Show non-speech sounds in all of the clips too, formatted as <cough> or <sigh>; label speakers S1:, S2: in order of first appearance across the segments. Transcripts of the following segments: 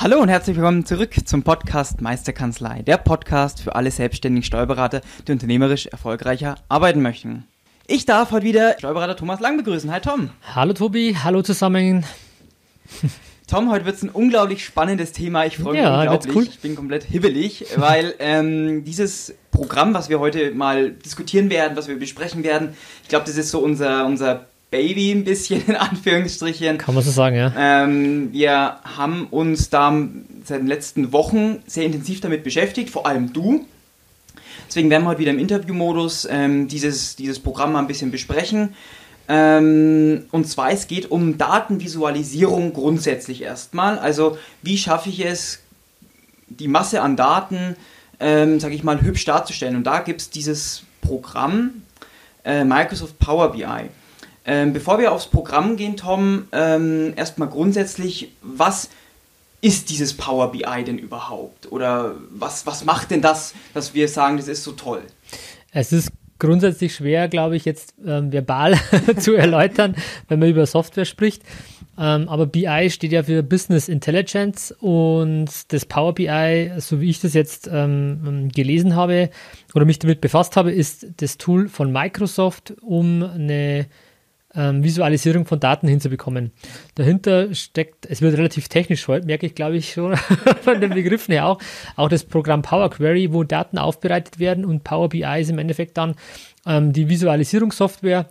S1: Hallo und herzlich willkommen zurück zum Podcast Meisterkanzlei, der Podcast für alle selbstständigen Steuerberater, die unternehmerisch erfolgreicher arbeiten möchten. Ich darf heute wieder Steuerberater Thomas Lang begrüßen. Hi Tom.
S2: Hallo Tobi, hallo zusammen. <laughs>
S1: Tom, heute wird es ein unglaublich spannendes Thema. Ich freue mich
S2: Ja,
S1: unglaublich.
S2: cool.
S1: Ich bin komplett hibbelig, weil ähm, dieses Programm, was wir heute mal diskutieren werden, was wir besprechen werden, ich glaube, das ist so unser, unser Baby ein bisschen in Anführungsstrichen.
S2: Kann man so sagen, ja.
S1: Ähm, wir haben uns da seit den letzten Wochen sehr intensiv damit beschäftigt, vor allem du. Deswegen werden wir heute wieder im Interviewmodus ähm, dieses, dieses Programm mal ein bisschen besprechen. Ähm, und zwar, es geht um Datenvisualisierung grundsätzlich erstmal. Also, wie schaffe ich es, die Masse an Daten, ähm, sage ich mal, hübsch darzustellen? Und da gibt es dieses Programm äh, Microsoft Power BI. Ähm, bevor wir aufs Programm gehen, Tom, ähm, erstmal grundsätzlich, was ist dieses Power BI denn überhaupt? Oder was, was macht denn das, dass wir sagen, das ist so toll?
S2: Es ist grundsätzlich schwer, glaube ich, jetzt ähm, verbal <laughs> zu erläutern, wenn man über Software spricht. Ähm, aber BI steht ja für Business Intelligence und das Power BI, so wie ich das jetzt ähm, gelesen habe oder mich damit befasst habe, ist das Tool von Microsoft, um eine ähm, Visualisierung von Daten hinzubekommen. Dahinter steckt, es wird relativ technisch heute, merke ich, glaube ich, schon <laughs> von den Begriffen her auch, auch das Programm Power Query, wo Daten aufbereitet werden und Power BI ist im Endeffekt dann ähm, die Visualisierungssoftware,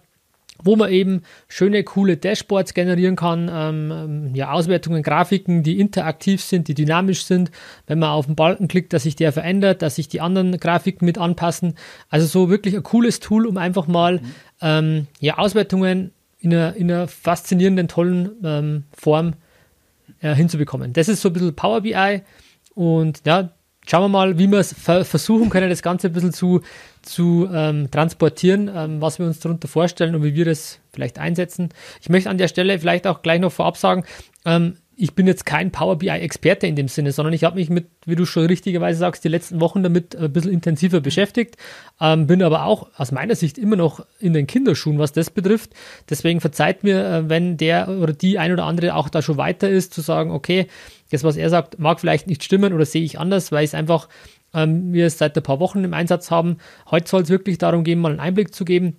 S2: wo man eben schöne, coole Dashboards generieren kann, ähm, ja, Auswertungen, Grafiken, die interaktiv sind, die dynamisch sind. Wenn man auf den Balken klickt, dass sich der verändert, dass sich die anderen Grafiken mit anpassen. Also so wirklich ein cooles Tool, um einfach mal ähm, ja, Auswertungen in einer, in einer faszinierenden, tollen ähm, Form äh, hinzubekommen. Das ist so ein bisschen Power BI und ja, schauen wir mal, wie wir es ver versuchen können, das Ganze ein bisschen zu, zu ähm, transportieren, ähm, was wir uns darunter vorstellen und wie wir das vielleicht einsetzen. Ich möchte an der Stelle vielleicht auch gleich noch vorab sagen, ähm, ich bin jetzt kein Power BI-Experte in dem Sinne, sondern ich habe mich mit, wie du schon richtigerweise sagst, die letzten Wochen damit ein bisschen intensiver beschäftigt, ähm, bin aber auch aus meiner Sicht immer noch in den Kinderschuhen, was das betrifft. Deswegen verzeiht mir, äh, wenn der oder die ein oder andere auch da schon weiter ist, zu sagen, okay, das, was er sagt, mag vielleicht nicht stimmen oder sehe ich anders, weil es einfach ähm, wir es seit ein paar Wochen im Einsatz haben. Heute soll es wirklich darum gehen, mal einen Einblick zu geben,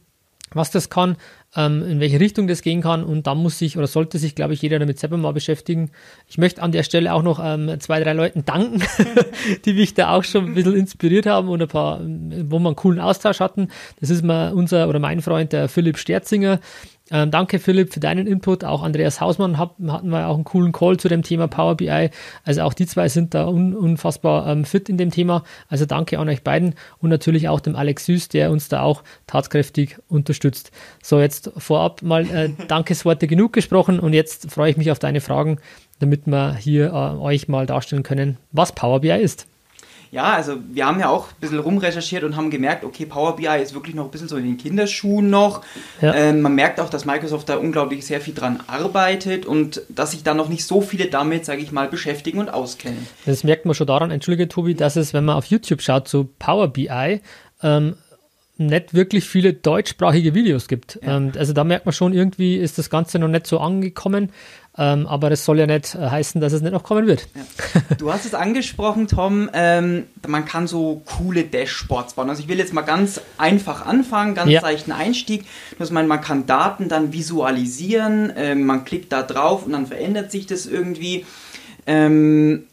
S2: was das kann, ähm, in welche Richtung das gehen kann und dann muss sich oder sollte sich, glaube ich, jeder damit selber mal beschäftigen. Ich möchte an der Stelle auch noch ähm, zwei, drei Leuten danken, <laughs> die mich da auch schon ein bisschen inspiriert haben und ein paar, wo wir einen coolen Austausch hatten. Das ist mal unser oder mein Freund, der Philipp Sterzinger. Ähm, danke Philipp für deinen Input. Auch Andreas Hausmann hab, hatten wir auch einen coolen Call zu dem Thema Power BI. Also auch die zwei sind da un, unfassbar ähm, fit in dem Thema. Also danke an euch beiden und natürlich auch dem Alex Süß, der uns da auch tatkräftig unterstützt. So, jetzt vorab mal äh, <laughs> Dankesworte genug gesprochen und jetzt freue ich mich auf deine Fragen, damit wir hier äh, euch mal darstellen können, was Power BI ist.
S1: Ja, also wir haben ja auch ein bisschen rumrecherchiert und haben gemerkt, okay, Power BI ist wirklich noch ein bisschen so in den Kinderschuhen noch.
S2: Ja.
S1: Ähm, man merkt auch, dass Microsoft da unglaublich sehr viel dran arbeitet und dass sich da noch nicht so viele damit, sage ich mal, beschäftigen und auskennen.
S2: Das merkt man schon daran, entschuldige Tobi, dass es, wenn man auf YouTube schaut, zu Power BI, ähm, nicht wirklich viele deutschsprachige Videos gibt.
S1: Ja.
S2: Ähm, also da merkt man schon, irgendwie ist das Ganze noch nicht so angekommen. Ähm, aber das soll ja nicht äh, heißen, dass es nicht noch kommen wird.
S1: Ja. Du hast es angesprochen, Tom, ähm, man kann so coole Dashboards bauen. Also ich will jetzt mal ganz einfach anfangen, ganz
S2: Ja.
S1: leichten Einstieg. Das meint, man kann Daten dann visualisieren, ähm, man klickt da drauf und dann verändert sich das irgendwie. Ähm,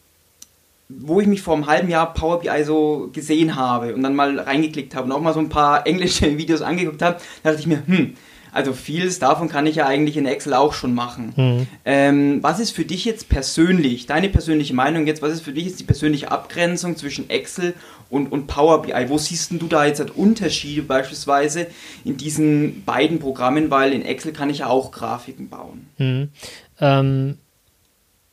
S1: wo ich mich vor einem halben Jahr Power BI so gesehen habe und dann mal reingeklickt habe und auch mal so ein paar englische <laughs> Videos angeguckt habe, da dachte ich mir, hm, also vieles davon kann ich ja eigentlich in Excel auch schon machen.
S2: Mhm.
S1: Ähm, was ist für dich jetzt persönlich, deine persönliche Meinung jetzt, was ist für dich jetzt die persönliche Abgrenzung zwischen Excel und, und Power BI? Wo siehst denn du da jetzt halt Unterschiede beispielsweise in diesen beiden Programmen, weil in Excel kann ich ja auch Grafiken bauen.
S2: Mhm. Ähm,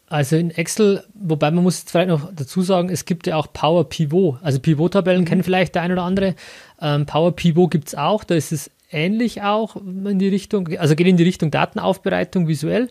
S2: Also in Excel, wobei man muss vielleicht noch dazu sagen, es gibt ja auch Power Pivot. Also Pivot-Tabellen mhm. kennen vielleicht der ein oder andere. Ähm, Power Pivot gibt es auch, da ist es ähnlich auch in die Richtung, also geht in die Richtung Datenaufbereitung visuell.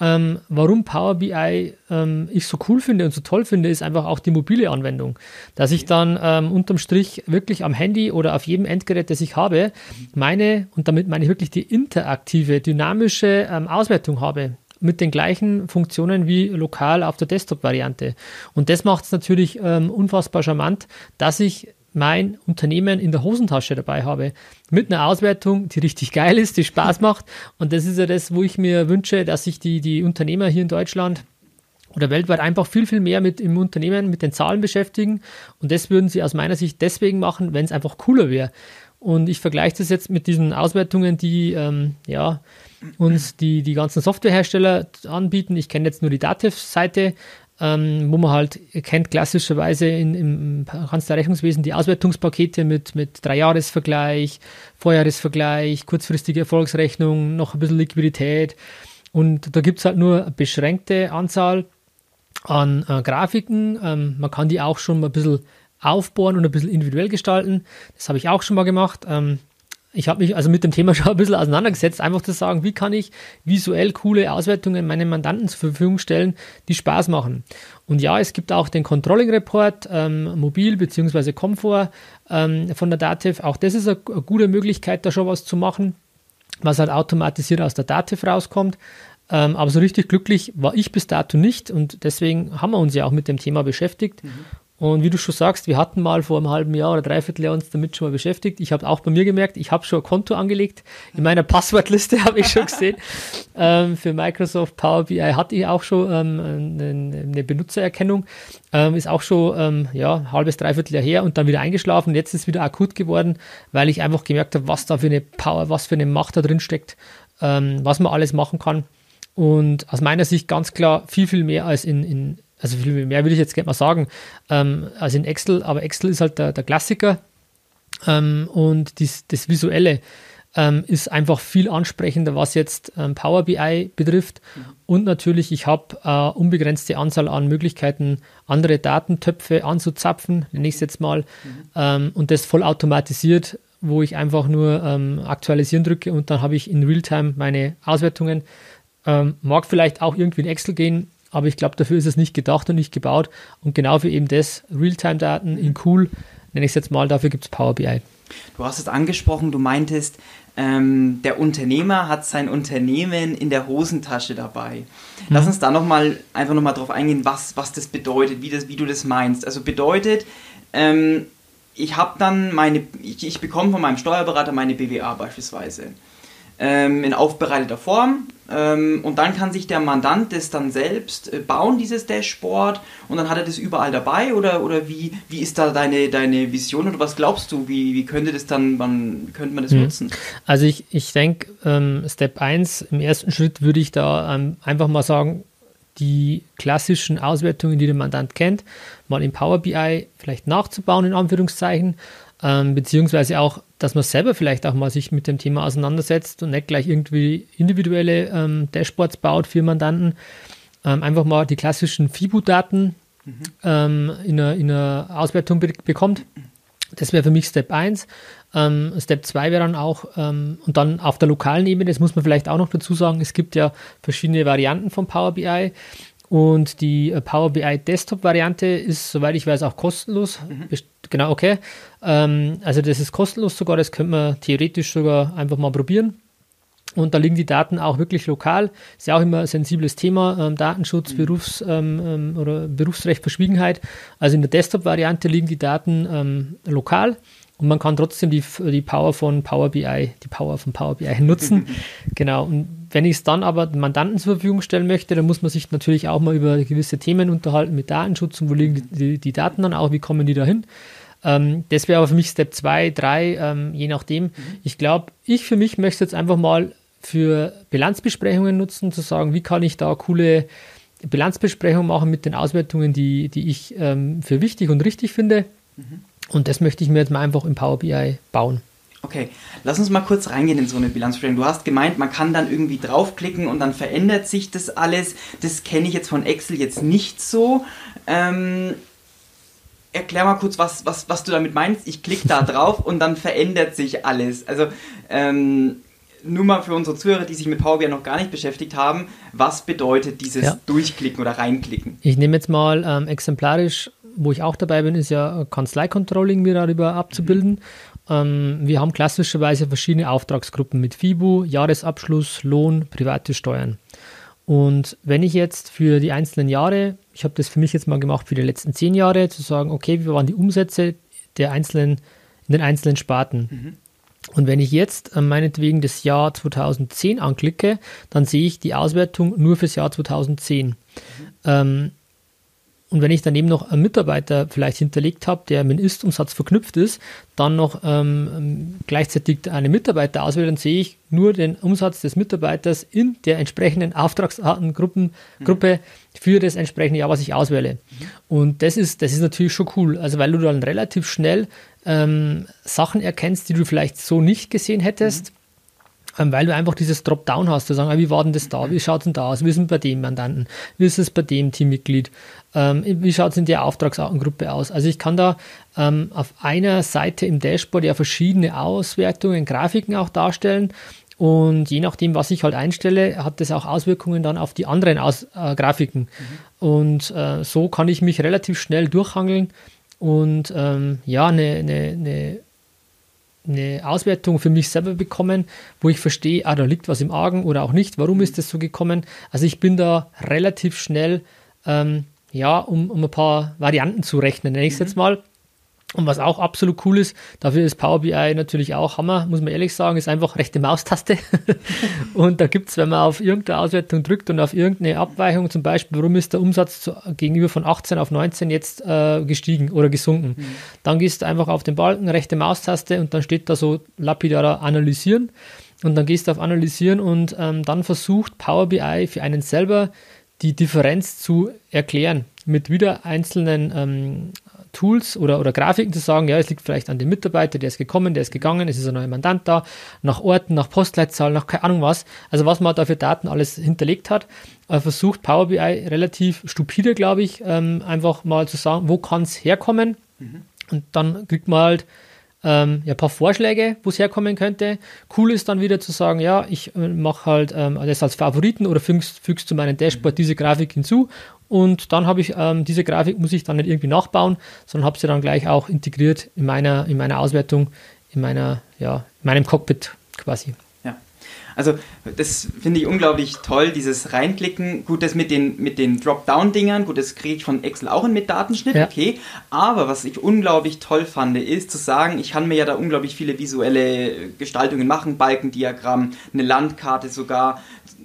S2: Ähm, warum Power BI ähm, ich so cool finde und so toll finde, ist einfach auch die mobile Anwendung. Dass ich dann ähm, unterm Strich wirklich am Handy oder auf jedem Endgerät, das ich habe, meine, und damit meine ich wirklich die interaktive, dynamische ähm, Auswertung habe mit den gleichen Funktionen wie lokal auf der Desktop-Variante. Und das macht es natürlich ähm, unfassbar charmant, dass ich mein Unternehmen in der Hosentasche dabei habe. Mit einer Auswertung, die richtig geil ist, die Spaß macht. Und das ist ja das, wo ich mir wünsche, dass sich die, die Unternehmer hier in Deutschland oder weltweit einfach viel, viel mehr mit im Unternehmen, mit den Zahlen beschäftigen. Und das würden sie aus meiner Sicht deswegen machen, wenn es einfach cooler wäre. Und ich vergleiche das jetzt mit diesen Auswertungen, die ähm, ja, uns die, die ganzen Softwarehersteller anbieten. Ich kenne jetzt nur die Dativ-Seite, ähm, wo man halt kennt klassischerweise in, im ganzen Rechnungswesen die Auswertungspakete mit, mit Dreijahresvergleich, Vorjahresvergleich, kurzfristige Erfolgsrechnung, noch ein bisschen Liquidität. Und da gibt es halt nur eine beschränkte Anzahl an äh, Grafiken. Ähm, man kann die auch schon mal ein bisschen aufbohren und ein bisschen individuell gestalten. Das habe ich auch schon mal gemacht. Ähm, ich habe mich also mit dem Thema <laughs> schon ein bisschen auseinandergesetzt, einfach zu sagen, wie kann ich visuell coole Auswertungen meinen Mandanten zur Verfügung stellen, die Spaß machen. Und ja, es gibt auch den Controlling Report, ähm, mobil bzw. Komfort ähm, von der Dativ. Auch das ist eine, eine, gute Möglichkeit, da schon was zu machen, was halt automatisiert aus der Dativ rauskommt. Ähm, aber so richtig glücklich war ich bis dato nicht und deswegen haben wir uns ja auch mit dem Thema beschäftigt. Mhm. Und wie du schon sagst, wir hatten mal vor einem halben Jahr oder dreiviertel Jahr uns damit schon mal beschäftigt. Ich habe auch bei mir gemerkt, ich habe schon ein Konto angelegt. In meiner Passwortliste <laughs> habe ich schon gesehen. ähm, für Microsoft Power BI hatte ich auch schon ähm, eine, eine, Benutzererkennung. Ähm, ist auch schon ähm, ja, halbes, dreiviertel Jahr her und dann wieder eingeschlafen. Jetzt ist es wieder akut geworden, weil ich einfach gemerkt habe, was da für eine Power, was für eine Macht da drin steckt, ähm, was man alles machen kann. Und aus meiner Sicht ganz klar viel, viel mehr als in, in also viel mehr würde ich jetzt gerne mal sagen, ähm, als in Excel, aber Excel ist halt der, der Klassiker ähm, und dies, das Visuelle ähm, ist einfach viel ansprechender, was jetzt ähm, Power BI betrifft. Mhm. Und natürlich, ich habe äh, unbegrenzte Anzahl an Möglichkeiten, andere Datentöpfe anzuzapfen, nenne ich es jetzt mal, mhm. Ähm, und das voll automatisiert, wo ich einfach nur ähm, aktualisieren drücke und dann habe ich in Realtime meine Auswertungen. mag vielleicht auch irgendwie in Excel gehen, aber ich glaube, dafür ist es nicht gedacht und nicht gebaut. Und genau für eben das, Realtime-Daten in cool, nenne ich es jetzt mal, dafür gibt es Power BI.
S1: Du hast es angesprochen, du meintest, ähm, der Unternehmer hat sein Unternehmen in der Hosentasche dabei. Lass mhm. uns da nochmal einfach nochmal drauf eingehen, was, was das bedeutet, wie, das, wie du das meinst. Also bedeutet, ähm, ich habe dann meine, ich, ich bekomme von meinem Steuerberater meine BWA beispielsweise ähm, in aufbereiteter Form. Ähm, und dann kann sich der Mandant das dann selbst äh, bauen, dieses Dashboard, und dann hat er das überall dabei oder, oder wie, wie ist da deine, deine Vision oder was glaubst du, wie, wie könnte das dann, wann könnte man das mhm. nutzen?
S2: Also ich, ich denke, ähm, Step 1, im ersten Schritt würde ich da ähm, einfach mal sagen, die klassischen Auswertungen, die der Mandant kennt, mal in Power BI vielleicht nachzubauen, in Anführungszeichen, ähm, beziehungsweise auch, dass man selber vielleicht auch mal sich mit dem Thema auseinandersetzt und nicht gleich irgendwie individuelle ähm, Dashboards baut für Mandanten. Ähm, einfach mal die klassischen FIBU-Daten mhm. Ähm, in, einer, in einer Auswertung be bekommt. Das wäre für mich Step 1. Ähm, Step 2 wäre dann auch, ähm, und dann auf der lokalen Ebene, das muss man vielleicht auch noch dazu sagen, es gibt ja verschiedene Varianten von Power BI. Und die äh, Power BI Desktop-Variante ist, soweit ich weiß, auch kostenlos. Mhm. Genau, okay. Ähm, also das ist kostenlos sogar, das könnte man theoretisch sogar einfach mal probieren. Und da liegen die Daten auch wirklich lokal. Ist ja auch immer ein sensibles Thema, ähm, Datenschutz, mhm. Berufs- ähm, ähm oder Berufsrecht, Verschwiegenheit. Also in der Desktop-Variante liegen die Daten ähm, lokal und man kann trotzdem die, die Power von Power BI, die Power von Power BI nutzen. <laughs> genau. Und wenn ich es dann aber den Mandanten zur Verfügung stellen möchte, dann muss man sich natürlich auch mal über gewisse Themen unterhalten mit Datenschutz und wo liegen die, die, Daten dann auch, wie kommen die da hin. Ähm, das wäre aber für mich Step 2, 3, ähm, je nachdem. Mhm. Ich glaube, ich für mich möchte jetzt einfach mal für Bilanzbesprechungen nutzen, zu sagen, wie kann ich da coole Bilanzbesprechungen machen mit den Auswertungen, die, die ich ähm, für wichtig und richtig finde. Mhm. Und das möchte ich mir jetzt mal einfach im Power BI bauen.
S1: Okay, lass uns mal kurz reingehen in so eine Bilanzstellung. Du hast gemeint, man kann dann irgendwie draufklicken und dann verändert sich das alles. Das kenne ich jetzt von Excel jetzt nicht so. Ähm, erklär mal kurz, was, was, was du damit meinst. Ich klicke da <laughs> drauf und dann verändert sich alles. Also, ähm, nur mal für unsere Zuhörer, die sich mit Power BI noch gar nicht beschäftigt haben, was bedeutet dieses ja. Durchklicken oder Reinklicken?
S2: Ich nehme jetzt mal ähm, exemplarisch, wo ich auch dabei bin, ist ja Kanzlei-Controlling mir darüber abzubilden. Ähm, wir haben klassischerweise verschiedene Auftragsgruppen mit FIBU, Jahresabschluss, Lohn, private Steuern. Und wenn ich jetzt für die einzelnen Jahre, ich habe das für mich jetzt mal gemacht für die letzten zehn Jahre, zu sagen, okay, wie waren die Umsätze der einzelnen, in den einzelnen Sparten? Mhm. Und wenn ich jetzt äh, meinetwegen das Jahr 2010 anklicke, dann sehe ich die Auswertung nur fürs Jahr 2010. Mhm. Ähm, und wenn ich daneben noch einen Mitarbeiter vielleicht hinterlegt habe, der mit dem Ist-Umsatz verknüpft ist, dann noch ähm, gleichzeitig eine Mitarbeiter auswähle, dann sehe ich nur den Umsatz des Mitarbeiters in der entsprechenden Auftragsartengruppe mhm. für das entsprechende Jahr, was ich auswähle. Mhm. Und das ist, das ist natürlich schon cool. Also weil du dann relativ schnell ähm, Sachen erkennst, die du vielleicht so nicht gesehen hättest. Mhm ähm, weil du einfach dieses Dropdown hast, zu sagen, ah, wie war denn das da, wie schaut es denn da aus, wie ist es bei dem Mandanten, wie ist es bei dem Teammitglied, ähm, wie schaut es in der Auftragsgruppe aus. Also ich kann da ähm, auf einer Seite im Dashboard ja verschiedene Auswertungen, Grafiken auch darstellen und je nachdem, was ich halt einstelle, hat das auch Auswirkungen dann auf die anderen Aus äh, Grafiken. Mhm. Und äh, so kann ich mich relativ schnell durchhangeln und ähm, ja, eine, eine, eine eine Auswertung für mich selber bekommen, wo ich verstehe, ah, da liegt was im Argen oder auch nicht, warum ist das so gekommen. Also ich bin da relativ schnell, ähm, ja, um, um ein paar Varianten zu rechnen, nenne ich es mhm. jetzt mal. Und was auch absolut cool ist, dafür ist Power BI natürlich auch Hammer, muss man ehrlich sagen, ist einfach rechte Maustaste. <laughs> und da gibt es, wenn man auf irgendeine Auswertung drückt und auf irgendeine Abweichung, zum Beispiel, warum ist der Umsatz zu, gegenüber von 18 auf 19 jetzt äh, gestiegen oder gesunken, mhm. dann gehst du einfach auf den Balken, rechte Maustaste und dann steht da so lapidar analysieren. Und dann gehst du auf analysieren und ähm, dann versucht Power BI für einen selber die Differenz zu erklären mit wieder einzelnen ähm, Tools oder, oder Grafiken zu sagen, ja, es liegt vielleicht an dem Mitarbeiter, der ist gekommen, der ist gegangen, es ist ein neuer Mandant da, nach Orten, nach Postleitzahl, nach keine Ahnung was. Also was man da für Daten alles hinterlegt hat, äh, versucht Power BI relativ stupide, glaube ich, ähm, einfach mal zu sagen, wo kann es herkommen. Mhm. Und dann kriegt man halt ähm, ja, ein paar Vorschläge, wo es herkommen könnte. Cool ist dann wieder zu sagen, ja, ich äh, mache halt ähm, das als Favoriten oder fügst, fügst zu meinem Dashboard diese Grafik hinzu und dann habe ich ähm, diese Grafik, muss ich dann nicht irgendwie nachbauen, sondern habe sie dann gleich auch integriert in meiner, in meiner Auswertung, in, meiner, ja, in meinem Cockpit quasi.
S1: Ja, also das finde ich unglaublich toll, dieses Reinklicken. Gut, das mit den, mit den Dropdown-Dingern, gut, das kriege ich von Excel auch mit Datenschnitt, ja. okay. Aber was ich unglaublich toll fand, ist zu sagen, ich kann mir ja da unglaublich viele visuelle Gestaltungen machen, Balkendiagramm, eine Landkarte sogar,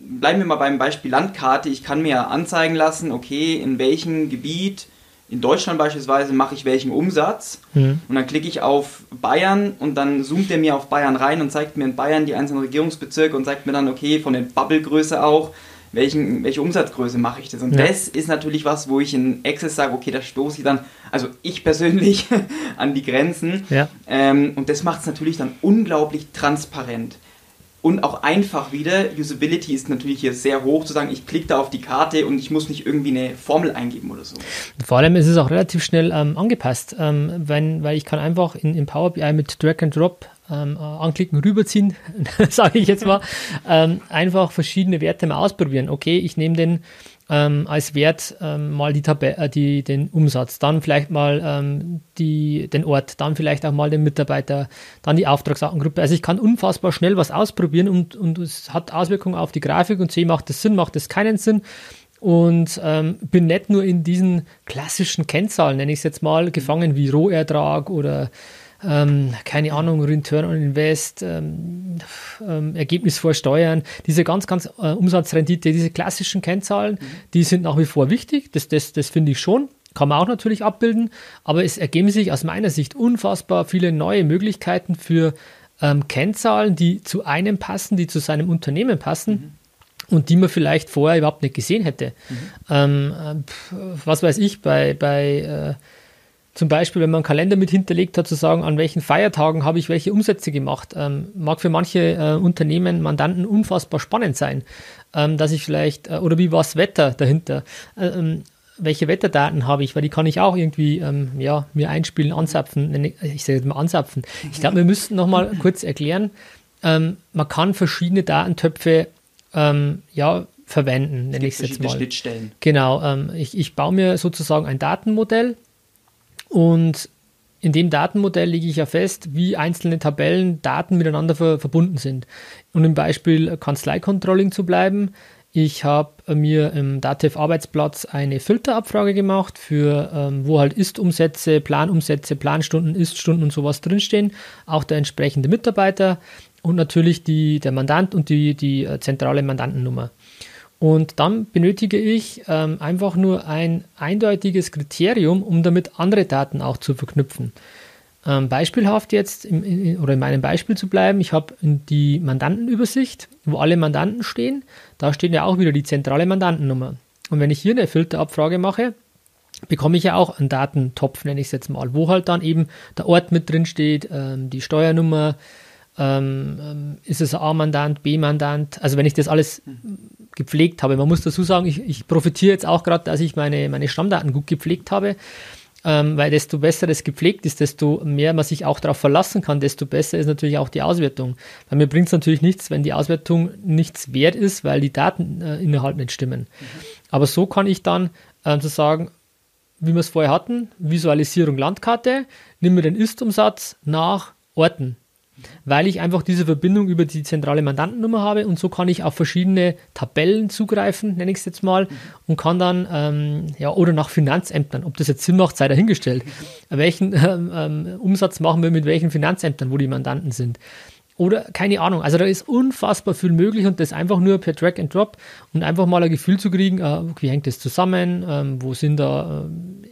S1: bleiben wir mal beim Beispiel Landkarte. Ich kann mir anzeigen lassen, okay, in welchem Gebiet, in Deutschland beispielsweise, mache ich welchen Umsatz. Mhm. Und dann klicke ich auf Bayern und dann zoomt er mir auf Bayern rein und zeigt mir in Bayern die einzelnen Regierungsbezirke und sagt mir dann, okay, von der Bubblegröße auch, welchen, welche Umsatzgröße mache ich das? Und ja. das ist natürlich was, wo ich in Access sage, okay, da stoße ich dann, also ich persönlich, <laughs> an die Grenzen. Ja. Ähm, und das macht es natürlich dann unglaublich transparent und auch einfach wieder. Usability ist natürlich hier sehr hoch, zu sagen, ich klicke da auf die Karte und ich muss nicht irgendwie eine Formel eingeben oder so.
S2: Vor allem ist es auch relativ schnell ähm, angepasst, ähm, wenn, weil ich kann einfach in, in Power BI mit Drag and Drop ähm, anklicken, rüberziehen, <laughs> sage ich jetzt mal, ähm, einfach verschiedene Werte mal ausprobieren. Okay, ich nehme den ähm, als Wert ähm, mal die Tabelle, äh, die, den Umsatz, dann vielleicht mal ähm, die, den Ort, dann vielleicht auch mal den Mitarbeiter, dann die Auftragsartengruppe. Also ich kann unfassbar schnell was ausprobieren und, und es hat Auswirkungen auf die Grafik und sehe, macht das Sinn, macht das keinen Sinn. Und ähm, bin nicht nur in diesen klassischen Kennzahlen, nenne ich es jetzt mal, gefangen wie Rohertrag oder ähm, keine Ahnung, Return on Invest, ähm, ähm, Ergebnis vor Steuern, diese ganz, ganz äh, Umsatzrendite, diese klassischen Kennzahlen, mhm. die sind nach wie vor wichtig, das, das, das finde ich schon. Kann man auch natürlich abbilden, aber es ergeben sich aus meiner Sicht unfassbar viele neue Möglichkeiten für ähm, Kennzahlen, die zu einem passen, die zu seinem Unternehmen passen. Mhm und die man vielleicht vorher überhaupt nicht gesehen hätte. Mhm. Ähm, äh, was weiß ich, bei, bei äh, zum Beispiel, wenn man einen Kalender mit hinterlegt hat, zu sagen, an welchen Feiertagen habe ich welche Umsätze gemacht, ähm, mag für manche äh, Unternehmen, Mandanten unfassbar spannend sein, ähm, dass ich vielleicht, äh, oder wie war das Wetter dahinter, äh, ähm, welche Wetterdaten habe ich, weil die kann ich auch irgendwie ähm, ja, mir einspielen, anzapfen, ich sage jetzt mal anzapfen. Ich glaube, wir müssten nochmal kurz erklären, ähm, man kann verschiedene Datentöpfe ähm, ja, verwenden, nenne ich es jetzt mal.
S1: Schnittstellen.
S2: Genau, ähm, ich, ich baue mir sozusagen ein Datenmodell und in dem Datenmodell lege ich ja fest, wie einzelne Tabellen, Daten miteinander ver verbunden sind. Und im Beispiel Kanzlei-Controlling zu bleiben, ich habe mir im Dativ-Arbeitsplatz eine Filterabfrage gemacht, für ähm, wo halt Ist-Umsätze, Planumsätze, Planstunden, Ist-Stunden und sowas drinstehen. Auch der entsprechende Mitarbeiter und natürlich die, der Mandant und die, die äh, zentrale Mandantennummer. Und dann benötige ich ähm, einfach nur ein eindeutiges Kriterium, um damit andere Daten auch zu verknüpfen. Ähm, beispielhaft jetzt, im, in, oder in meinem Beispiel zu bleiben, ich habe die Mandantenübersicht, wo alle Mandanten stehen. Da steht ja auch wieder die zentrale Mandantennummer. Und wenn ich hier eine Filterabfrage mache, bekomme ich ja auch einen Datentopf, nenne ich es jetzt mal, wo halt dann eben der Ort mit drin steht, ähm, die Steuernummer, ähm, ähm ist es A-Mandant, B-Mandant. Also wenn ich das alles gepflegt habe. Man muss dazu sagen, ich, ich profitiere jetzt auch gerade, dass ich meine, meine Stammdaten gut gepflegt habe, ähm, weil desto besser es gepflegt ist, desto mehr man sich auch darauf verlassen kann, desto besser ist natürlich auch die Auswertung. Weil mir bringt es natürlich nichts, wenn die Auswertung nichts wert ist, weil die Dateninhalte äh, nicht stimmen. Mhm. Aber so kann ich dann äh, so sagen, wie wir es vorher hatten, Visualisierung Landkarte, nimm mir den Ist-Umsatz nach Orten weil ich einfach diese Verbindung über die zentrale Mandantennummer habe und so kann ich auf verschiedene Tabellen zugreifen, nenne ich es jetzt mal, und kann dann, ähm, ja, oder nach Finanzämtern, ob das jetzt Sinn macht, sei dahingestellt. Welchen <laughs> ähm, ähm, Umsatz machen wir mit welchen Finanzämtern, wo die Mandanten sind? Oder keine Ahnung, also da ist unfassbar viel möglich und das einfach nur per Drag and Drop und einfach mal ein Gefühl zu kriegen, äh, wie hängt das zusammen, ähm, wo sind da äh,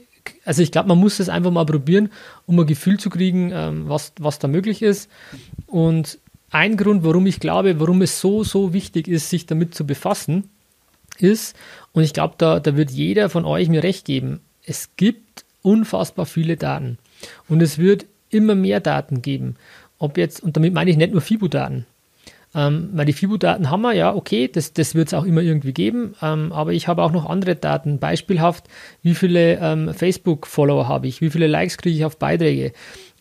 S2: also ich glaube, man muss es einfach mal probieren, um ein Gefühl zu kriegen, ähm, was, was da möglich ist. Und ein Grund, warum ich glaube, warum es so, so wichtig ist, sich damit zu befassen, ist, und ich glaube, da, da wird jeder von euch mir recht geben, es gibt unfassbar viele Daten. Und es wird immer mehr Daten geben. Ob jetzt, und damit meine ich nicht nur FIBO-Daten. Ähm, weil die FIBO-Daten haben wir, ja, okay, das, das wird es auch immer irgendwie geben, ähm, aber ich habe auch noch andere Daten. Beispielhaft, wie viele ähm, Facebook-Follower habe ich, wie viele Likes kriege ich auf Beiträge,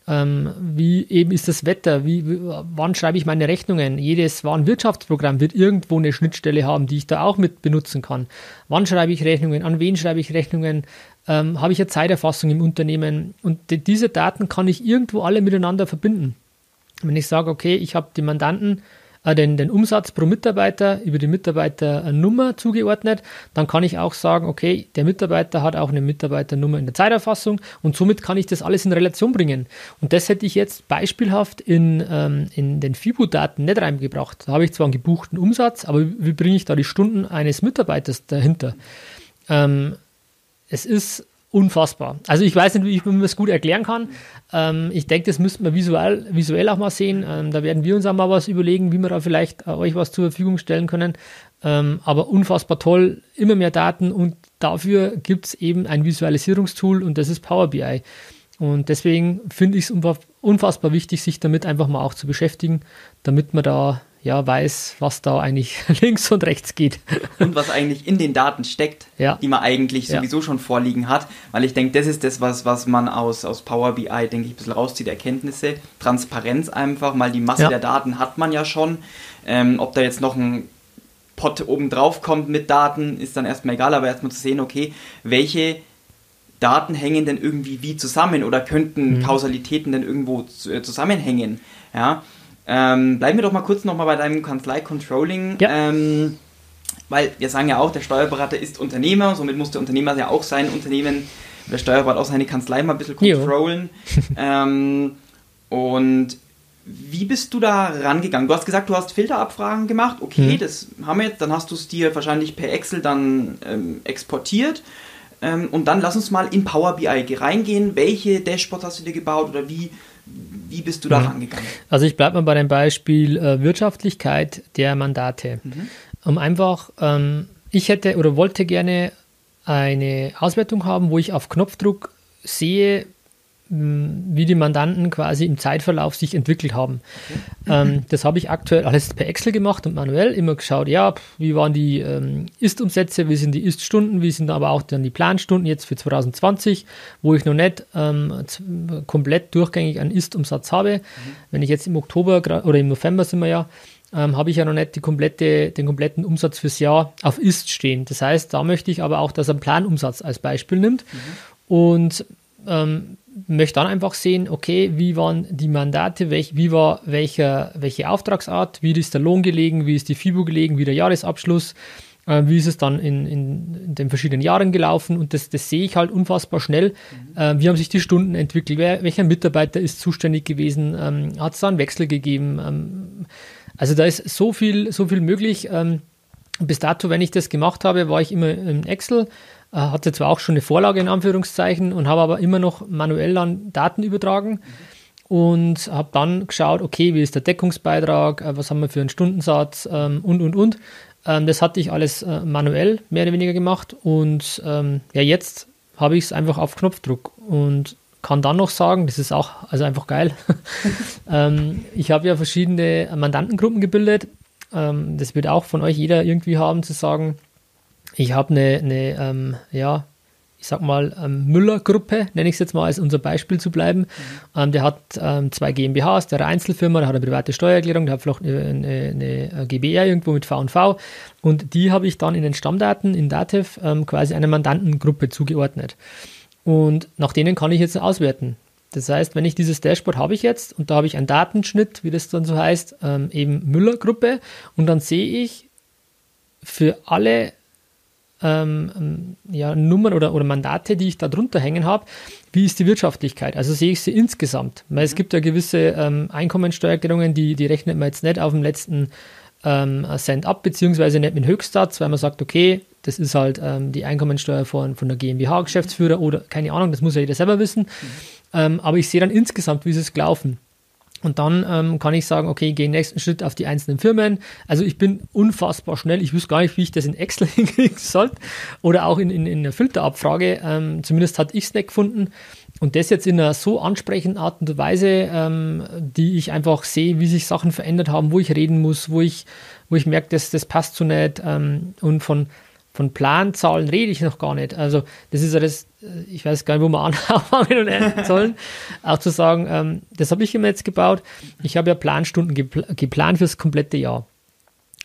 S2: ähm, wie eben ist das Wetter, wie, wann schreibe ich meine Rechnungen. Jedes Warenwirtschaftsprogramm wird irgendwo eine Schnittstelle haben, die ich da auch mit benutzen kann. Wann schreibe ich Rechnungen, an wen schreibe ich Rechnungen, ähm, habe ich eine Zeiterfassung im Unternehmen und die, diese Daten kann ich irgendwo alle miteinander verbinden. Wenn ich sage, okay, ich habe die Mandanten, äh, den, den Umsatz pro Mitarbeiter über die Mitarbeiternummer zugeordnet, dann kann ich auch sagen, okay, der Mitarbeiter hat auch eine Mitarbeiternummer in der Zeiterfassung und somit kann ich das alles in Relation bringen. Und das hätte ich jetzt beispielhaft in, ähm, in den FIBO-Daten nicht reingebracht. Da habe ich zwar einen gebuchten Umsatz, aber wie bringe ich da die Stunden eines Mitarbeiters dahinter? Ähm, es ist unfassbar. Also ich weiß nicht, wie ich mir das gut erklären kann. Ähm, ich denke, das müssten wir visuell, visuell auch mal sehen. Ähm, da werden wir uns auch mal was überlegen, wie wir da vielleicht äh, euch was zur Verfügung stellen können. Ähm, aber unfassbar toll, immer mehr Daten und dafür gibt es eben ein Visualisierungstool und das ist Power BI. Und deswegen finde ich es unfassbar wichtig, sich damit einfach mal auch zu beschäftigen, damit man da ja, weiß, was da eigentlich <laughs> links und rechts geht.
S1: Und was eigentlich in den Daten steckt, ja. die man eigentlich sowieso ja. schon vorliegen hat. Weil ich denke, das ist das, was, was man aus, aus Power BI, denke ich, ein bisschen rauszieht, Erkenntnisse, Transparenz einfach, mal die Masse ja. der Daten hat man ja schon. Ähm, ob da jetzt noch ein Pot oben drauf kommt mit Daten, ist dann erstmal egal, aber erstmal zu sehen, okay, welche Daten hängen denn irgendwie wie zusammen oder könnten mhm. Kausalitäten denn irgendwo äh, zusammenhängen. Ja, ähm, bleiben wir doch mal kurz nochmal bei deinem Kanzlei-Controlling. Ja. Ähm, weil wir sagen ja auch, der Steuerberater ist Unternehmer, somit muss der Unternehmer ja auch sein Unternehmen, der Steuerberater auch seine Kanzlei mal ein bisschen controllen. <laughs> ähm, und wie bist du da rangegangen? Du hast gesagt, du hast Filterabfragen gemacht. Okay, mhm. das haben wir jetzt. Dann hast du es dir wahrscheinlich per Excel dann ähm, exportiert. Ähm, und dann lass uns mal in Power BI reingehen. Welche Dashboards hast du dir gebaut oder wie wie bist du da mhm. rangegangen?
S2: Also ich bleibe mal bei dem Beispiel äh, Wirtschaftlichkeit der Mandate. Mhm. Um einfach, ähm, ich hätte oder wollte gerne eine Auswertung haben, wo ich auf Knopfdruck sehe, wie die Mandanten quasi im Zeitverlauf sich entwickelt haben. Okay. Ähm, das habe ich aktuell alles per Excel gemacht und manuell immer geschaut, ja, wie waren die ähm, Ist-Umsätze, wie sind die Ist-Stunden, wie sind aber auch dann die Planstunden jetzt für 2020, wo ich noch nicht ähm, komplett durchgängig einen Ist-Umsatz habe. Mhm. Wenn ich jetzt im Oktober oder im November sind wir ja, ähm, habe ich ja noch nicht komplette, den kompletten Umsatz fürs Jahr auf Ist stehen. Das heißt, da möchte ich aber auch, dass er einen Planumsatz als Beispiel nimmt. Mhm. Und ähm, möchte dann einfach sehen, okay, wie waren die Mandate, welch, wie war welche, welche Auftragsart, wie ist der Lohn gelegen, wie ist die FIBO gelegen, wie der Jahresabschluss, äh, wie ist es dann in, in, den verschiedenen Jahren gelaufen und das, das sehe ich halt unfassbar schnell. Äh, wie haben sich die Stunden entwickelt, Wer, welcher Mitarbeiter ist zuständig gewesen, ähm, hat es da einen Wechsel gegeben. Ähm, also da ist so viel, so viel möglich. Ähm, bis dato, wenn ich das gemacht habe, war ich immer in Excel hatte zwar auch schon eine Vorlage in Anführungszeichen und habe aber immer noch manuell dann Daten übertragen und habe dann geschaut, okay, wie ist der Deckungsbeitrag, äh, was haben wir für einen Stundensatz ähm, und und und. Ähm, das hatte ich alles äh, manuell mehr oder weniger gemacht und ähm, ja, jetzt habe ich es einfach auf Knopfdruck und kann dann noch sagen, das ist auch also einfach geil. <laughs> ähm, ich habe ja verschiedene Mandantengruppen gebildet. Ähm, das wird auch von euch jeder irgendwie haben, zu sagen, ich habe eine, eine ähm, ja, ich sag mal, ähm, Müller-Gruppe, nenne ich es jetzt mal, als unser Beispiel zu bleiben. Mhm. Ähm, der hat ähm, zwei GmbHs, der hat eine Einzelfirma, der hat eine private Steuererklärung, der hat vielleicht eine, eine, eine GBR irgendwo mit V&V und die habe ich dann in den Stammdaten in Dativ ähm, quasi einer Mandantengruppe zugeordnet. Und nach denen kann ich jetzt auswerten. Das heißt, wenn ich dieses Dashboard habe ich jetzt und da habe ich einen Datenschnitt, wie das dann so heißt, ähm, eben Müller-Gruppe und dann sehe ich für alle ähm, ähm, ja, Nummern oder, oder Mandate, die ich da drunter hängen habe, wie ist die Wirtschaftlichkeit? Also sehe ich sie insgesamt. Weil es mhm. gibt ja gewisse ähm, Einkommensteuererklärungen, die, die rechnet man jetzt nicht auf dem letzten ähm, Cent ab, beziehungsweise nicht mit Höchstsatz, weil man sagt, okay, das ist halt ähm, die Einkommensteuer von, von der GmbH-Geschäftsführer oder keine Ahnung, das muss ja jeder selber wissen. Mhm. Ähm, aber ich sehe dann insgesamt, wie ist es gelaufen. Und dann ähm, kann ich sagen, okay, ich gehe nächsten Schritt auf die einzelnen Firmen. Also ich bin unfassbar schnell. Ich wüsste gar nicht, wie ich das in Excel <laughs> hinkriegen sollte oder auch in, in, in einer Filterabfrage. Ähm, zumindest hat ich es nicht gefunden. Und das jetzt in einer so ansprechenden Art und Weise, ähm, die ich einfach sehe, wie sich Sachen verändert haben, wo ich reden muss, wo ich, wo ich merke, dass das passt so nicht. Ähm, und von, von Planzahlen rede ich noch gar nicht. Also das ist ja das, äh, ich weiß gar nicht, wo wir <laughs> anfangen und enden sollen. Auch zu sagen, ähm, das habe ich immer jetzt gebaut. Ich habe ja Planstunden gepl geplant fürs komplette Jahr.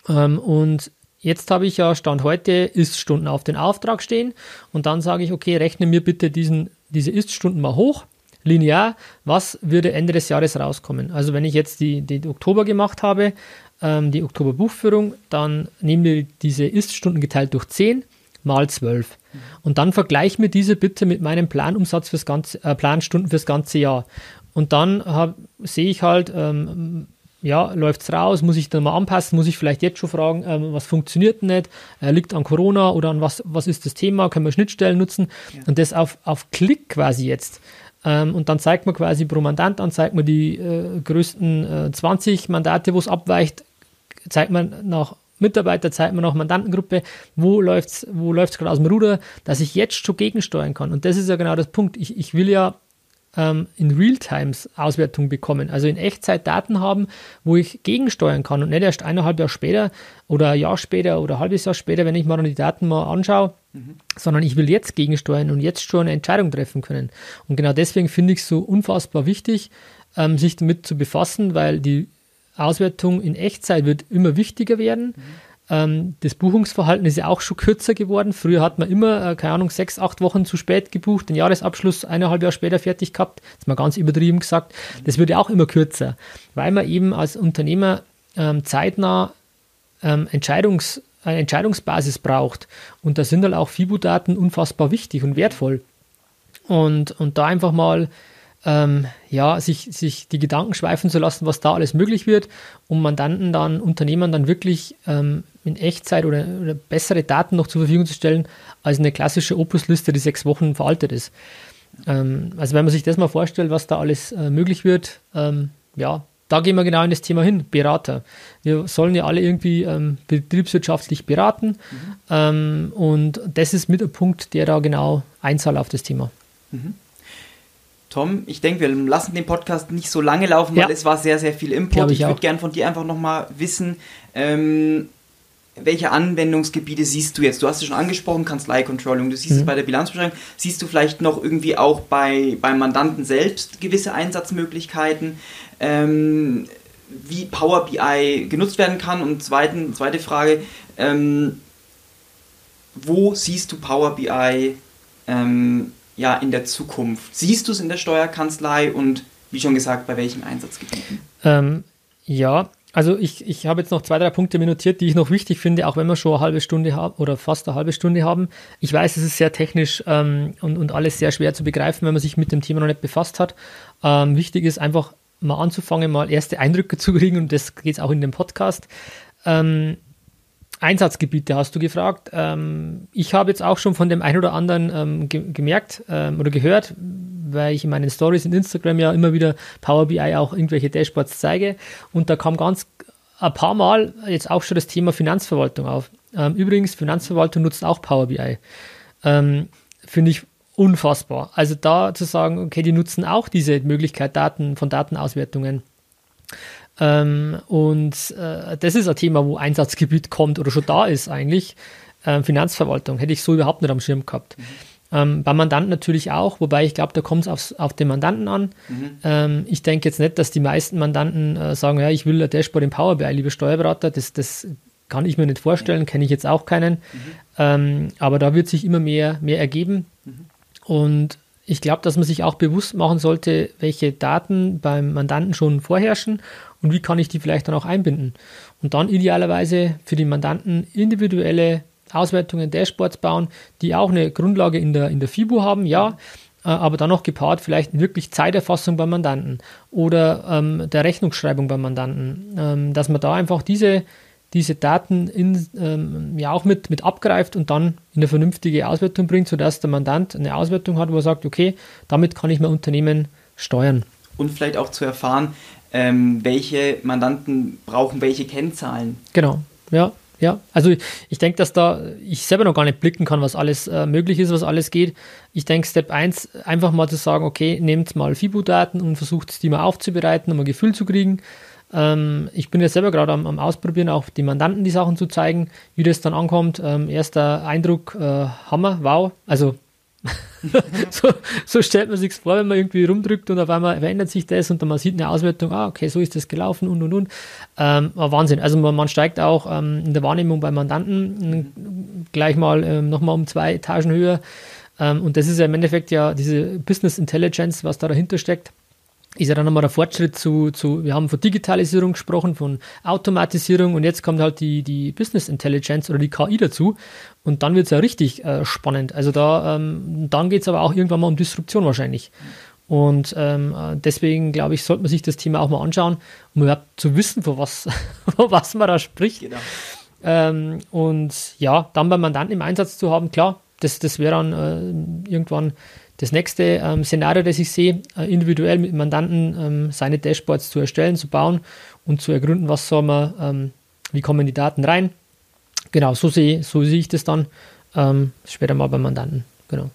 S2: Ähm, und jetzt habe ich ja Stand heute Ist-Stunden auf den Auftrag stehen und dann sage ich, okay, rechne mir bitte diesen, diese Ist-Stunden mal hoch linear, was würde Ende des Jahres rauskommen. Also wenn ich jetzt die, die Oktober gemacht habe, ähm, die Oktober-Buchführung, dann nehmen wir diese Ist-Stunden geteilt durch 10 mal 12. Und dann vergleiche mir diese bitte mit meinem Planumsatz fürs ganze, äh, Planstunden fürs ganze Jahr. Und dann sehe ich halt, ähm, ja, läuft es raus, muss ich dann mal anpassen, muss ich vielleicht jetzt schon fragen, ähm, was funktioniert nicht, äh, liegt an Corona oder an was, was ist das Thema, können wir Schnittstellen nutzen ja. und das auf, auf Klick quasi jetzt. Ähm, und dann zeigt man quasi pro Mandant an, zeigt man die äh, größten äh, 20 Mandate, wo es abweicht, zeigt man nach Mitarbeiter, zeigt man nach Mandantengruppe, wo läuft es wo läuft's gerade aus dem Ruder, dass ich jetzt schon gegensteuern kann. Und das ist ja genau das Punkt. Ich, ich will ja ähm, in Realtimes Auswertung bekommen, also in Echtzeit Daten haben, wo ich gegensteuern kann und nicht erst eineinhalb Jahre später oder ein Jahr später oder ein halbes Jahr später, wenn ich mal die Daten mal anschaue, mhm. sondern ich will jetzt gegensteuern und jetzt schon eine Entscheidung treffen können. Und genau deswegen finde ich es so unfassbar wichtig, ähm, sich damit zu befassen, weil die Auswertung in Echtzeit wird immer wichtiger werden. Mhm. Das Buchungsverhalten ist ja auch schon kürzer geworden. Früher hat man immer, äh, keine Ahnung, sechs, acht Wochen zu spät gebucht, den Jahresabschluss eineinhalb Jahre später fertig gehabt. Das ist mal ganz übertrieben gesagt. Das wird ja auch immer kürzer, weil man eben als Unternehmer ähm, zeitnah ähm, Entscheidungs, eine Entscheidungsbasis braucht. Und da sind halt auch FIBU-Daten unfassbar wichtig und wertvoll. Und, und da einfach mal ähm, ja, sich, sich die Gedanken schweifen zu lassen, was da alles möglich wird, um Mandanten dann, Unternehmern dann wirklich ähm, in Echtzeit oder, oder, bessere Daten noch zur Verfügung zu stellen, als eine klassische Opus-Liste, die sechs Wochen veraltet ist. Ähm, also wenn man sich das mal vorstellt, was da alles äh, möglich wird, ähm, ja, da gehen wir genau in das Thema hin, Berater. Wir sollen ja alle irgendwie ähm, betriebswirtschaftlich beraten mhm. Ähm, und das ist mit der Punkt, der da genau einzahlt auf das Thema. Mhm.
S1: Tom, ich denke, wir lassen den Podcast nicht so lange laufen, weil
S2: Ja.
S1: es war sehr, sehr viel Input. Ich,
S2: ich
S1: würde
S2: auch.
S1: gern von dir einfach nochmal wissen, ähm, welche Anwendungsgebiete siehst du jetzt? Du hast es schon angesprochen, Kanzlei-Controlling, du siehst es
S2: Mhm.
S1: bei der Bilanzbeschreibung. Siehst du vielleicht noch irgendwie auch bei, beim Mandanten selbst gewisse Einsatzmöglichkeiten, ähm, wie Power BI genutzt werden kann? Und zweiten, zweite Frage, ähm, wo siehst du Power BI ähm, ja, in der Zukunft? Siehst du es in der Steuerkanzlei und wie schon gesagt, bei welchen Einsatzgebieten?
S2: Ähm, ja, also ich, ich habe jetzt noch zwei, drei Punkte mir notiert, die ich noch wichtig finde, auch wenn wir schon eine halbe Stunde haben oder fast eine halbe Stunde haben. Ich weiß, es ist sehr technisch ähm, und, und alles sehr schwer zu begreifen, wenn man sich mit dem Thema noch nicht befasst hat. Ähm, wichtig ist einfach mal anzufangen, mal erste Eindrücke <laughs> zu kriegen und das geht auch in dem Podcast. Ähm, Einsatzgebiete hast du gefragt. Ähm, ich habe jetzt auch schon von dem einen oder anderen ähm, ge gemerkt ähm, oder gehört, weil ich in meinen Stories in Instagram ja immer wieder Power BI auch irgendwelche Dashboards zeige. Und da kam ganz ein paar Mal jetzt auch schon das Thema Finanzverwaltung auf. Ähm, übrigens, Finanzverwaltung nutzt auch Power BI. Ähm, Finde ich unfassbar. Also da zu sagen, okay, die nutzen auch diese Möglichkeit Daten von Datenauswertungen. Ähm, und äh, das ist ein Thema, wo Einsatzgebiet kommt oder schon da ist eigentlich. Ähm, Finanzverwaltung hätte ich so überhaupt nicht am Schirm gehabt. Ähm, beim Mandanten natürlich auch, wobei ich glaube, da kommt es auf den Mandanten an. Ähm, ich denke jetzt nicht, dass die meisten Mandanten äh, sagen, ja, ich will ein Dashboard im Power BI, liebe Steuerberater. Das, das kann ich mir nicht vorstellen, kenne ich jetzt auch keinen. Ähm, aber da wird sich immer mehr, mehr ergeben. Und ich glaube, dass man sich auch bewusst machen sollte, welche Daten beim Mandanten schon vorherrschen und wie kann ich die vielleicht dann auch einbinden. Und dann idealerweise für die Mandanten individuelle Auswertungen, Dashboards bauen, die auch eine Grundlage in der, in der FIBU haben, ja, äh, aber dann noch gepaart vielleicht wirklich Zeiterfassung beim Mandanten oder ähm, der Rechnungsschreibung beim Mandanten, ähm, dass man da einfach diese, diese Daten in, ähm, ja auch mit, mit abgreift und dann in eine vernünftige Auswertung bringt, sodass der Mandant eine Auswertung hat, wo er sagt, okay, damit kann ich mein Unternehmen steuern.
S1: Und vielleicht auch zu erfahren, ähm, welche Mandanten brauchen welche Kennzahlen.
S2: Genau, ja. Ja, also ich, denke, dass da ich selber noch gar nicht blicken kann, was alles äh, möglich ist, was alles geht. Ich denke, Step 1, einfach mal zu sagen, okay, nehmt mal FIBU-Daten und versucht die mal aufzubereiten, um ein Gefühl zu kriegen. Ähm, ich bin jetzt selber gerade am, am Ausprobieren, auch die Mandanten die Sachen zu zeigen, wie das dann ankommt. Ähm, erster Eindruck, äh, Hammer, wow. Also <laughs> so, so stellt man sich vor, wenn man irgendwie rumdrückt und auf einmal verändert sich das und dann man sieht eine Auswertung, ah, okay, so ist das gelaufen und und und. Ähm, Wahnsinn. Also man, man steigt auch ähm, in der Wahrnehmung bei Mandanten äh, gleich mal ähm, nochmal um zwei Etagen höher. Ähm, und das ist ja im Endeffekt ja diese Business Intelligence, was da dahinter steckt ist ja dann nochmal der Fortschritt zu, zu, wir haben von Digitalisierung gesprochen, von Automatisierung und jetzt kommt halt die, die Business Intelligence oder die KI dazu und dann wird es ja richtig äh, spannend. Also da, ähm, dann geht es aber auch irgendwann mal um Disruption wahrscheinlich. Und ähm, äh, deswegen, glaube ich, sollte man sich das Thema auch mal anschauen, um überhaupt zu wissen, von was, <laughs> von was man da spricht.
S1: Genau.
S2: Ähm, und ja, dann beim Mandanten im Einsatz zu haben, klar, das, das wäre dann äh, irgendwann das nächste ähm, Szenario, das ich sehe, äh, individuell mit Mandanten ähm, seine Dashboards zu erstellen, zu bauen und zu ergründen, was soll man, ähm, wie kommen die Daten rein. Genau, so sehe so sehe ich das dann ähm, später mal beim Mandanten. Genau.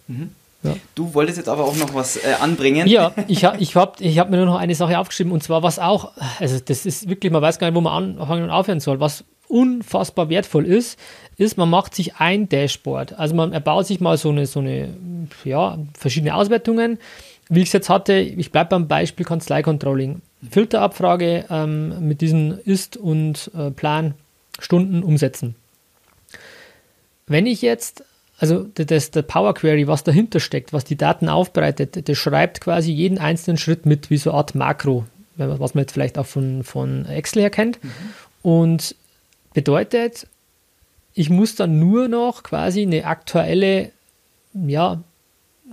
S1: Du wolltest jetzt aber auch noch was äh, anbringen.
S2: Ja, <laughs> ich, ha, ich habe ich hab mir nur noch eine Sache aufgeschrieben und zwar, was auch, also das ist wirklich, man weiß gar nicht, wo man anfangen und aufhören soll. Was unfassbar wertvoll ist, ist, man macht sich ein Dashboard. Also man erbaut sich mal so eine, so eine, ja, verschiedene Auswertungen. Wie ich es jetzt hatte, ich bleibe beim Beispiel Kanzlei-Controlling. Filterabfrage ähm, mit diesen Ist- und äh, Plan Stunden umsetzen. Wenn ich jetzt, also das, der Power Query, was dahinter steckt, was die Daten aufbereitet, das schreibt quasi jeden einzelnen Schritt mit, wie so eine Art Makro, was man jetzt vielleicht auch von, von Excel her kennt. Und bedeutet, ich muss dann nur noch quasi eine aktuelle, ja,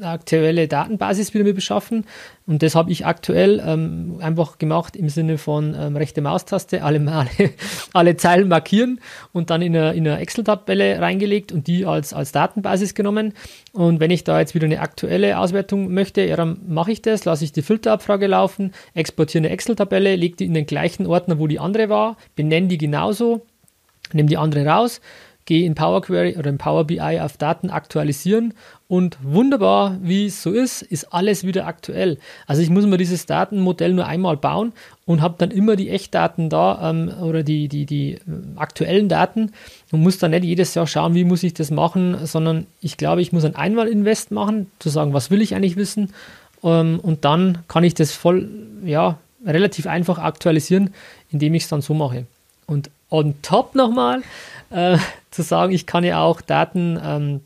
S2: aktuelle Datenbasis wieder mir beschaffen. Und das habe ich aktuell ähm, einfach gemacht im Sinne von ähm, rechte Maustaste, alle, alle, <laughs> alle Zeilen markieren und dann in eine, in eine Excel-Tabelle reingelegt und die als, als Datenbasis genommen. Und wenn ich da jetzt wieder eine aktuelle Auswertung möchte, ja, dann mache ich das, lasse ich die Filterabfrage laufen, exportiere eine Excel-Tabelle, lege die in den gleichen Ordner, wo die andere war, benenne die genauso, nehme die andere raus, gehe in Power Query oder in Power BI auf Daten aktualisieren und wunderbar, wie es so ist, ist alles wieder aktuell. Also ich muss mir dieses Datenmodell nur einmal bauen und habe dann immer die Echtdaten da ähm, oder die, die, die äh, aktuellen Daten und muss dann nicht jedes Jahr schauen, wie muss ich das machen, sondern ich glaube, ich muss ein Einmal-Invest machen, zu sagen, was will ich eigentlich wissen ähm, und dann kann ich das voll, ja, relativ einfach aktualisieren, indem ich es dann so mache. Und on top nochmal äh, zu sagen, ich kann ja auch Daten ähm,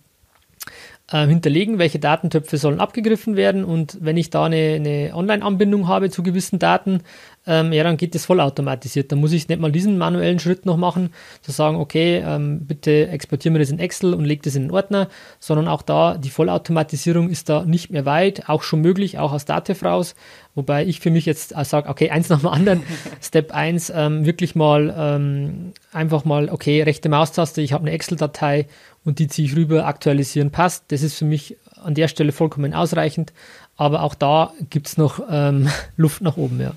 S2: äh, hinterlegen, welche Datentöpfe sollen abgegriffen werden. Und wenn ich da eine, eine Online-Anbindung habe zu gewissen Daten, ähm, ja, dann geht das vollautomatisiert. Dann muss ich nicht mal diesen manuellen Schritt noch machen, zu sagen, okay, ähm, bitte exportieren wir das in Excel und leg das in den Ordner, sondern auch da, die Vollautomatisierung ist da nicht mehr weit, auch schon möglich, auch aus Datev raus, wobei ich für mich jetzt äh, sage, okay, eins nach dem anderen, <laughs> Step 1, ähm, wirklich mal ähm, einfach mal, okay, rechte Maustaste, ich habe eine Excel-Datei und die ziehe ich rüber, aktualisieren, passt. Das ist für mich an der Stelle vollkommen ausreichend, aber auch da gibt es noch ähm, <laughs> Luft nach oben, ja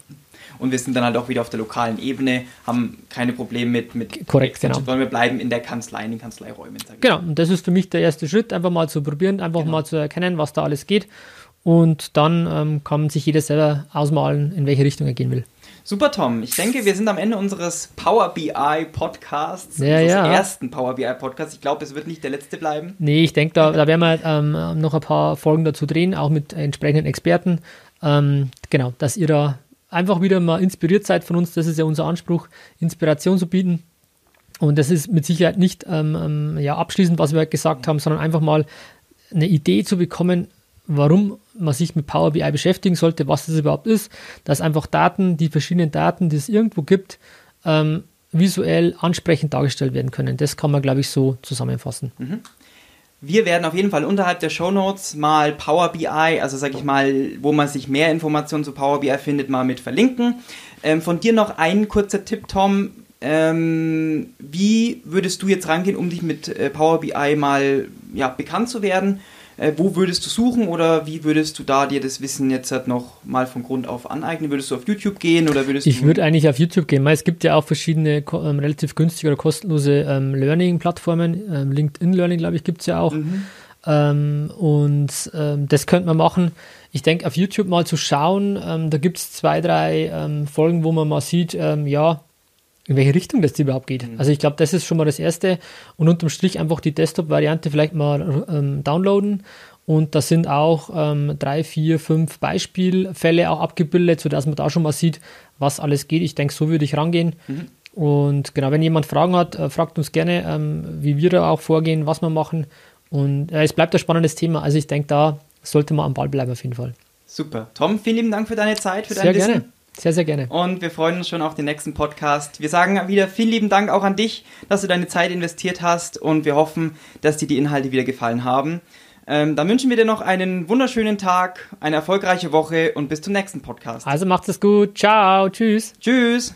S1: und wir sind dann halt auch wieder auf der lokalen Ebene, haben keine Probleme mit, mit
S2: Korrekt, genau.
S1: sondern wir bleiben in der Kanzlei, in den Kanzleiräumen.
S2: Genau, und das ist für mich der erste Schritt, einfach mal zu probieren, einfach genau. mal zu erkennen, was da alles geht und dann ähm, kann sich jeder selber ausmalen, in welche Richtung er gehen will.
S1: Super, Tom. Ich denke, wir sind am Ende unseres Power BI Podcasts,
S2: ja, unseres ja.
S1: ersten Power BI Podcasts. Ich glaube, es wird nicht der letzte bleiben.
S2: Nee, ich denke, da, da werden wir ähm, noch ein paar Folgen dazu drehen, auch mit entsprechenden Experten. Ähm, genau, dass ihr da einfach wieder mal inspiriert seid von uns. Das ist ja unser Anspruch, Inspiration zu bieten. Und das ist mit Sicherheit nicht ähm, ähm, ja, abschließend, was wir gesagt haben, sondern einfach mal eine Idee zu bekommen, warum man sich mit Power BI beschäftigen sollte, was das überhaupt ist, dass einfach Daten, die verschiedenen Daten, die es irgendwo gibt, ähm, visuell ansprechend dargestellt werden können. Das kann man, glaube ich, so zusammenfassen.
S1: Mhm. Wir werden auf jeden Fall unterhalb der Show Notes mal Power BI, also sage ich mal, wo man sich mehr Informationen zu Power BI findet, mal mit verlinken. Ähm, von dir noch ein kurzer Tipp, Tom. Ähm, wie würdest du jetzt rangehen, um dich mit äh, Power BI mal ja, bekannt zu werden? Äh, wo würdest du suchen oder wie würdest du da dir das Wissen jetzt halt noch mal von Grund auf aneignen? Würdest du auf YouTube gehen oder würdest
S2: Ich würde eigentlich auf YouTube gehen, weil es gibt ja auch verschiedene ähm, relativ günstige oder kostenlose ähm, Learning-Plattformen. Ähm, LinkedIn Learning, glaube ich, gibt es ja auch. Mhm. Ähm, und ähm, das könnte man machen. Ich denke, auf YouTube mal zu schauen, ähm, da gibt es zwei, drei Folgen, wo man mal sieht, ja, in welche Richtung das überhaupt geht. Mhm. Also ich glaube, das ist schon mal das Erste. Und unterm Strich einfach die Desktop-Variante vielleicht mal ähm, downloaden. Und da sind auch ähm, drei, vier, fünf Beispielfälle auch abgebildet, sodass man da schon mal sieht, was alles geht. Ich denke, so würde ich rangehen. Mhm. Und genau, wenn jemand Fragen hat, äh, fragt uns gerne, ähm, wie wir da auch vorgehen, was wir machen. Und äh, es bleibt ein spannendes Thema. Also ich denke, da sollte man am Ball bleiben auf jeden Fall.
S1: Super. Tom, vielen lieben Dank für deine Zeit, für
S2: dein Sehr Wissen. Gerne. Sehr, sehr gerne.
S1: Und wir freuen uns schon auf den nächsten Podcast. Wir sagen wieder vielen lieben Dank auch an dich, dass du deine Zeit investiert hast und wir hoffen, dass dir die Inhalte wieder gefallen haben. Ähm, dann wünschen wir dir noch einen wunderschönen Tag, eine erfolgreiche Woche und bis zum nächsten Podcast.
S2: Also macht es gut. Ciao. Tschüss.
S1: Tschüss.